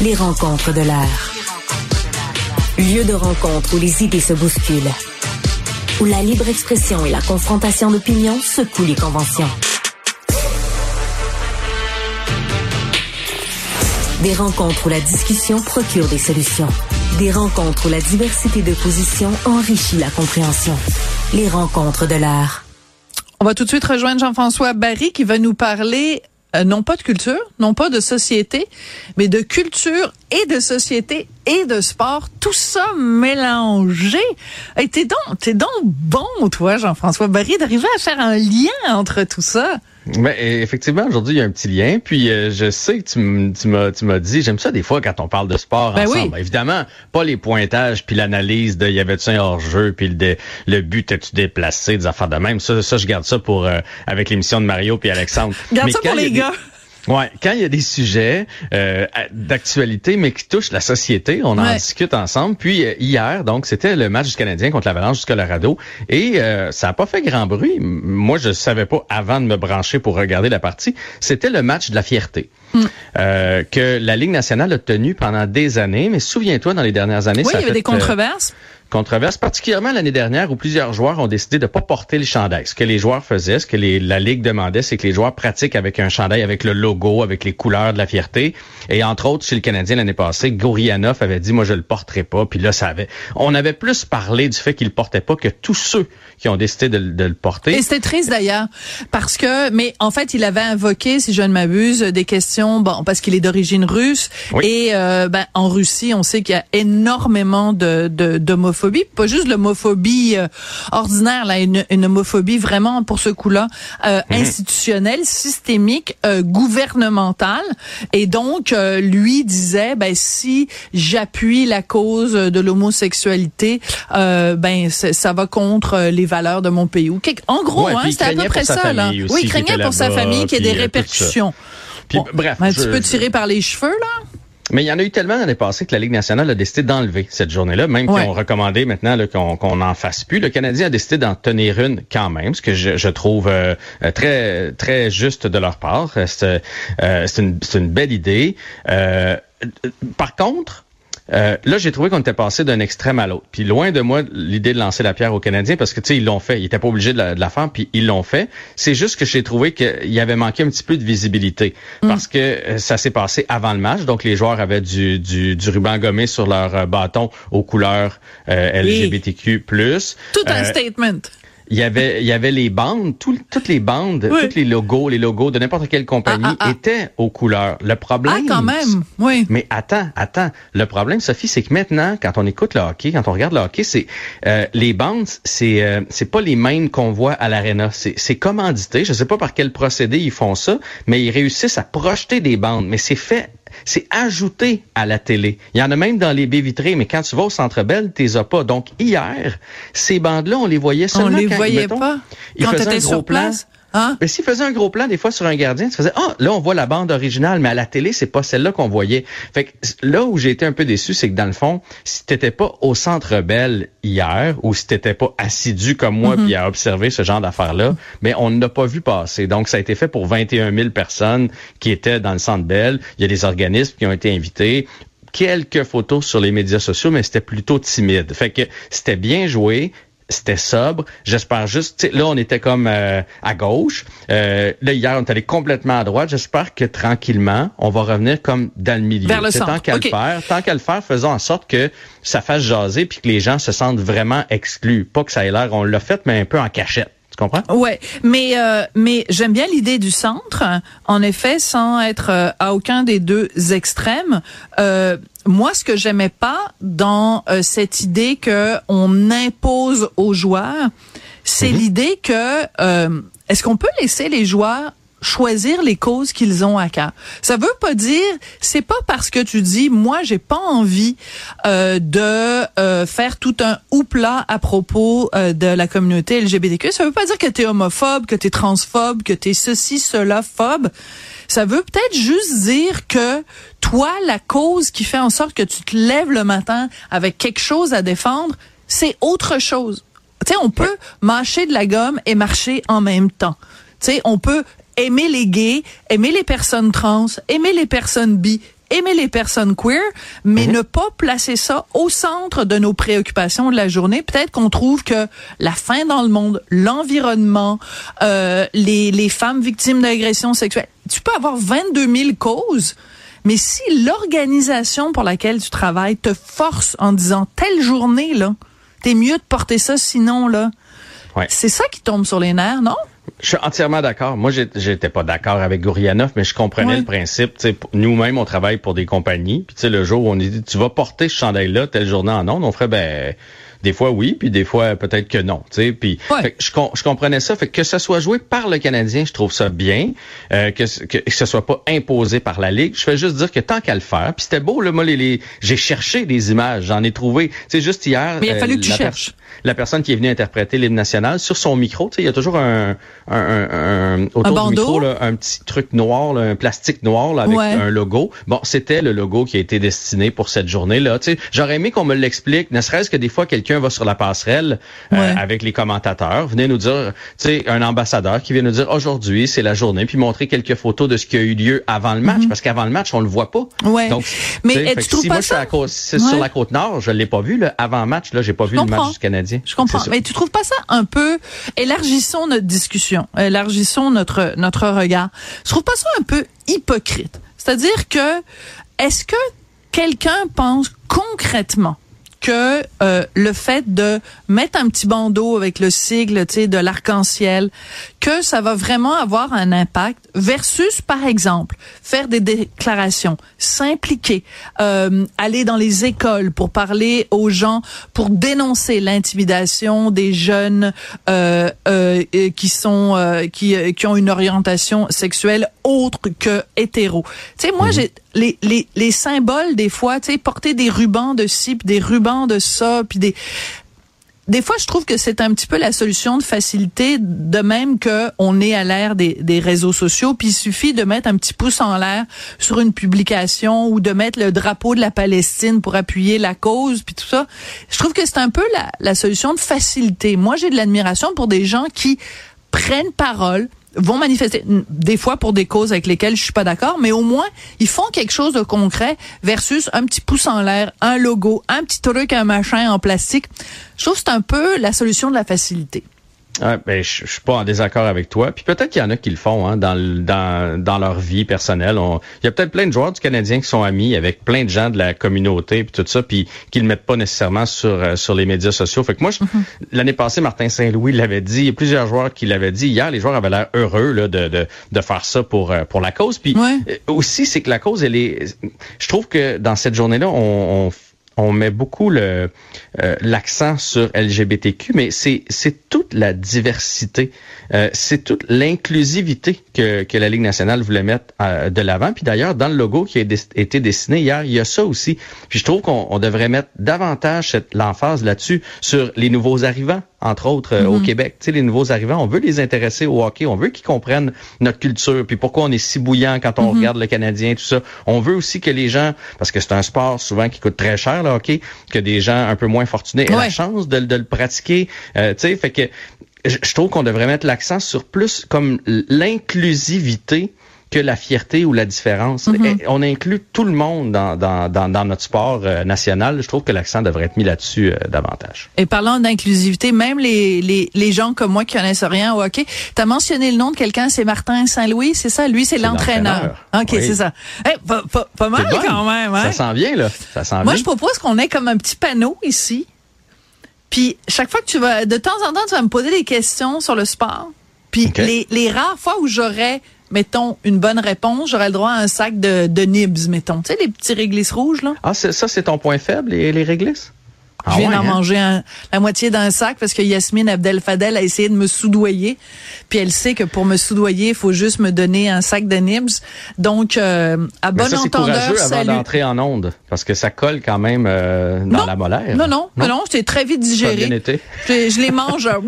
Les rencontres de l'air. Lieu de rencontre où les idées se bousculent. Où la libre expression et la confrontation d'opinions secouent les conventions. Des rencontres où la discussion procure des solutions. Des rencontres où la diversité de positions enrichit la compréhension. Les rencontres de l'art. On va tout de suite rejoindre Jean-François Barry qui va nous parler euh, non pas de culture, non pas de société, mais de culture et de société et de sport, tout ça mélangé. Et t'es donc, t'es donc bon, toi, Jean-François Barry, d'arriver à faire un lien entre tout ça. Ben, effectivement, aujourd'hui, il y a un petit lien. Puis euh, je sais que tu m'as tu m'as dit, j'aime ça des fois quand on parle de sport ben ensemble. Oui. Évidemment, pas les pointages puis l'analyse de y avait-tu un hors-jeu puis le, le but est-tu déplacé, des affaires de même. Ça, ça je garde ça pour euh, avec l'émission de Mario puis Alexandre. Garde ça pour les gars. Ouais, quand il y a des sujets euh, d'actualité mais qui touchent la société, on en discute ensemble. Puis euh, hier, donc c'était le match du Canadien contre l'Avalanche du Colorado et euh, ça a pas fait grand bruit. Moi, je savais pas avant de me brancher pour regarder la partie. C'était le match de la fierté. Hmm. que la Ligue nationale a tenu pendant des années, mais souviens-toi, dans les dernières années, oui, il y avait des controverses controverse, particulièrement l'année dernière où plusieurs joueurs ont décidé de pas porter le chandail. Ce que les joueurs faisaient, ce que la Ligue demandait, c'est que les joueurs pratiquent avec un chandail avec le logo, avec les couleurs de la fierté. Et entre autres, chez le Canadien l'année passée, Gourianov avait dit, moi je le porterai pas. Puis là, ça avait... On avait plus parlé du fait qu'il le portait pas que tous ceux qui ont décidé de, le porter. Et c'était triste d'ailleurs, parce que, mais en fait, il avait invoqué, si je ne m'abuse, des questions, bon, parce qu'il est d'origine russe. Et euh, ben, en Russie, on sait qu'il y a énormément de d'homophobie pas juste l'homophobie euh, ordinaire, là, une, homophobie vraiment pour ce coup-là euh, mhm. institutionnelle, systémique, euh, gouvernementale. Et donc, lui disait, ben si j'appuie la cause de l'homosexualité, ben ça va contre les valeurs de mon pays. Ou en gros, hein, c'était à peu près ça. Là. Oui, il craignait pour sa famille qu'il y ait des répercussions. Puis, bref, un petit peu tiré par les cheveux là. Mais il y en a eu tellement l'année passée que la Ligue nationale a décidé d'enlever cette journée-là, même qu'ils ont recommandé maintenant qu'on n'en fasse plus. Le Canadien a décidé d'en tenir une quand même, ce que je, trouve euh, très très juste de leur part. C'est euh, une, une, belle idée. Euh, par contre, euh, là, j'ai trouvé qu'on était passé d'un extrême à l'autre. Puis loin de moi l'idée de lancer la pierre aux Canadiens parce que tu sais ils l'ont fait, ils étaient pas obligés de la, faire, puis ils l'ont fait. C'est juste que j'ai trouvé qu'il y avait manqué un petit peu de visibilité mm. parce que euh, ça s'est passé avant le match, donc les joueurs avaient du, du, du ruban gommé sur leur euh, bâton aux couleurs LGBTQ+. Tout un statement. Il y avait, il y avait les bandes, toutes les bandes, tous les logos, les logos de n'importe quelle compagnie ah, ah, ah. étaient aux couleurs. Le problème. Ah, quand même, oui. Mais attends, attends. Le problème, Sophie, c'est que maintenant, quand on écoute le hockey, quand on regarde le hockey, c'est euh, les bandes, c'est euh, c'est pas les mêmes qu'on voit à l'arena. C'est commandité. Je sais pas par quel procédé ils font ça, mais ils réussissent à projeter des bandes. Mais c'est fait c'est ajouté à la télé. Il y en a même dans les baies vitrées, mais quand tu vas au Centre Bell, tu les as pas. Donc hier, ces bandes-là, on les voyait seulement on les quand, voyait pas quand tu étais sur place? Hein? Mais s'il faisait un gros plan, des fois, sur un gardien, tu faisais, ah, là, on voit la bande originale, mais à la télé, c'est pas celle-là qu'on voyait. Fait que là où j'ai été un peu déçu, c'est que dans le fond, si t'étais pas au Centre Bell hier, ou si t'étais pas assidu comme moi, mm-hmm. puis à observer ce genre d'affaires-là, mais on n'a pas vu passer. Donc, ça a été fait pour 21 000 personnes qui étaient dans le Centre Bell. Il y a des organismes qui ont été invités quelques photos sur les médias sociaux, mais c'était plutôt timide. Fait que c'était bien joué, c'était sobre. J'espère juste, là, on était comme euh, à gauche. Euh, là, hier, on est allé complètement à droite. J'espère que tranquillement, on va revenir comme dans le milieu. Vers le centre. Tant qu'à le faire, tant qu'à le faire, faisons en sorte que ça fasse jaser puis que les gens se sentent vraiment exclus. Pas que ça ait l'air, on l'a fait, mais un peu en cachette. Tu comprends? Ouais, mais euh, mais j'aime bien l'idée du centre. En effet, sans être à aucun des deux extrêmes. Euh, moi, ce que j'aimais pas dans euh, cette idée que on impose aux joueurs, c'est mhm. l'idée que euh, est-ce qu'on peut laisser les joueurs choisir les causes qu'ils ont à cœur. Ça veut pas dire, c'est pas parce que tu dis, moi, j'ai pas envie euh, de faire tout un houpla à propos de la communauté LGBTQ. Ça veut pas dire que tu es homophobe, que tu es transphobe, que tu es ceci, cela, phobe. Ça veut peut-être juste dire que toi, la cause qui fait en sorte que tu te lèves le matin avec quelque chose à défendre, c'est autre chose. Tu sais, on peut mâcher de la gomme et marcher en même temps. Tu sais, on peut aimer les gays, aimer les personnes trans, aimer les personnes bi aimer les personnes queer, mais ne pas placer ça au centre de nos préoccupations de la journée. Peut-être qu'on trouve que la faim dans le monde, l'environnement, euh, les, les femmes victimes d'agressions sexuelles, tu peux avoir 22 000 causes, mais si l'organisation pour laquelle tu travailles te force en disant telle journée, là, t'es mieux de porter ça sinon, là. Ouais. C'est ça qui tombe sur les nerfs, non? Je suis entièrement d'accord. Moi, j'étais pas d'accord avec Gourianov, mais je comprenais le principe. Tu sais, p- Nous-mêmes, on travaille pour des compagnies. Puis tu sais, le jour où on dit, tu vas porter ce chandail-là telle journée en ondes, on ferait, ben, des fois oui, puis des fois peut-être que non. Tu sais, puis Ouais. fait je, com- je comprenais ça. Fait que, ce soit joué par le Canadien, je trouve ça bien. Euh, que, ce- que, que ce soit pas imposé par la Ligue. Je fais juste dire que tant qu'à le faire. Puis c'était beau, là, moi, les, les- j'ai cherché des images, j'en ai trouvé. Tu sais, juste hier. Mais il a fallu que tu la cherches. la personne qui est venue interpréter l'hymne national sur son micro, tu sais, il y a toujours un, un, un, un- autour Un du micro là, un petit truc noir, là, un plastique noir là, avec Ouais. un logo. Bon, c'était le logo qui a été destiné pour cette journée-là. Tu sais, j'aurais aimé qu'on me l'explique, ne serait-ce que des fois quelqu'un va sur la passerelle euh, avec les commentateurs, venez nous dire, tu sais, un ambassadeur qui vient nous dire aujourd'hui c'est la journée, puis montrer quelques photos de ce qui a eu lieu avant le match, parce qu'avant le match on le voit pas. Mhm. Ouais. Donc, Mais, tu fait trouves si pas moi je suis ça? Ouais. sur la côte nord, je l'ai pas vu là, avant match là, j'ai pas vu le match du Canadien. Je comprends. Mais tu trouves pas ça un peu élargissons notre discussion, élargissons notre notre regard? Je trouve pas ça un peu hypocrite? C'est-à-dire que est-ce que quelqu'un pense concrètement que euh, le fait de mettre un petit bandeau avec le sigle, tu sais, de l'arc-en-ciel, que ça va vraiment avoir un impact versus, par exemple, faire des déclarations, s'impliquer, euh, aller dans les écoles pour parler aux gens, pour dénoncer l'intimidation des jeunes euh, euh, qui sont euh, qui euh, qui ont une orientation sexuelle autre que hétéro. Tu sais, moi, j'ai les, les les symboles des fois, tu sais, porter des rubans de ci, puis des rubans de ça, puis des des fois, je trouve que c'est un petit peu la solution de facilité, de même que on est à l'ère des, des réseaux sociaux, puis il suffit de mettre un petit pouce en l'air sur une publication ou de mettre le drapeau de la Palestine pour appuyer la cause, puis tout ça. Je trouve que c'est un peu la, la solution de facilité. Moi, j'ai de l'admiration pour des gens qui prennent parole, vont manifester des fois pour des causes avec lesquelles je suis pas d'accord, mais au moins ils font quelque chose de concret versus un petit pouce en l'air, un logo, un petit truc, un machin en plastique. Je trouve que c'est un peu la solution de la facilité. Ouais, ben, je, je suis pas en désaccord avec toi. Puis peut-être qu'il y en a qui le font hein, dans, dans, dans leur vie personnelle. On- Il y a peut-être plein de joueurs du Canadien qui sont amis avec plein de gens de la communauté puis tout ça, puis qui le mettent pas nécessairement sur euh, sur les médias sociaux. Fait que moi, je- l'année passée, Martin Saint-Louis l'avait dit. Il y a plusieurs joueurs qui l'avaient dit. Hier, les joueurs avaient l'air heureux là, de, de, de faire ça pour euh, pour la cause. Puis Ouais. euh, aussi, c'est que la cause, elle est. Je trouve que dans cette journée-là, on, on on met beaucoup le euh, l'accent sur LGBTQ, mais c'est c'est toute la diversité, euh, c'est toute l'inclusivité que, que la Ligue nationale voulait mettre euh, de l'avant. Puis d'ailleurs, dans le logo qui a été dessiné hier, il y a ça aussi. Puis je trouve qu'on on devrait mettre davantage l'emphase là-dessus sur les nouveaux arrivants, entre autres euh, au Québec. Tu sais, les nouveaux arrivants, on veut les intéresser au hockey, on veut qu'ils comprennent notre culture, puis pourquoi on est si bouillant quand on regarde le Canadien, tout ça. On veut aussi que les gens, parce que c'est un sport souvent qui coûte très cher le hockey, que des gens un peu moins fortunés aient Ouais. la chance de, de le pratiquer. Euh, tu sais, fait que je je trouve qu'on devrait mettre l'accent sur plus comme l'inclusivité que la fierté ou la différence. Mm-hmm. On inclut tout le monde dans, dans, dans, dans notre sport euh, national. Je trouve que l'accent devrait être mis là-dessus euh, davantage. Et parlant d'inclusivité, même les, les, les gens comme moi qui connaissent rien au hockey, tu as mentionné le nom de quelqu'un, c'est Martin Saint-Louis, c'est ça? Lui, c'est l'entraîneur. OK, Oui. c'est ça. Eh, pas, pas, pas mal bon. quand même. Hein? Ça s'en vient, là. Ça Moi, vient. je propose qu'on ait comme un petit panneau ici. Puis chaque fois que tu vas, de temps en temps, tu vas me poser des questions sur le sport. Puis les, les rares fois où j'aurais, mettons, une bonne réponse, j'aurais le droit à un sac de, de nibs, mettons. Tu sais, les petits réglisses rouges, là? Ah, c'est- ça, c'est ton point faible, les, les réglisses? Ah Je viens ouais, d'en hein? manger un- la moitié d'un sac parce que Yasmine Abdel Fadel a essayé de me soudoyer. Puis elle sait que pour me soudoyer, il faut juste me donner un sac de nibs. Donc, euh, à Mais bon ça, entendeur, courageux avant d'entrer en onde, parce que ça colle quand même euh, dans Non. la molaire. Non, non, non, non, c'est très vite Ça a digéré. bien été. Je, je les mange euh,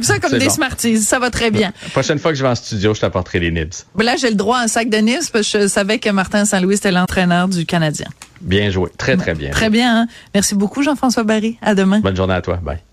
comme ça, comme des bon. Smarties. Ça va très bien. La prochaine fois que je vais en studio, je t'apporterai les nibs. Mais Là, j'ai le droit à un sac de nibs parce que je savais que Martin Saint-Louis était l'entraîneur du Canadien. Bien joué. Très, très bien. Très bien. hein? Merci beaucoup, Jean-François Barry. À demain. Bonne journée à toi. Bye.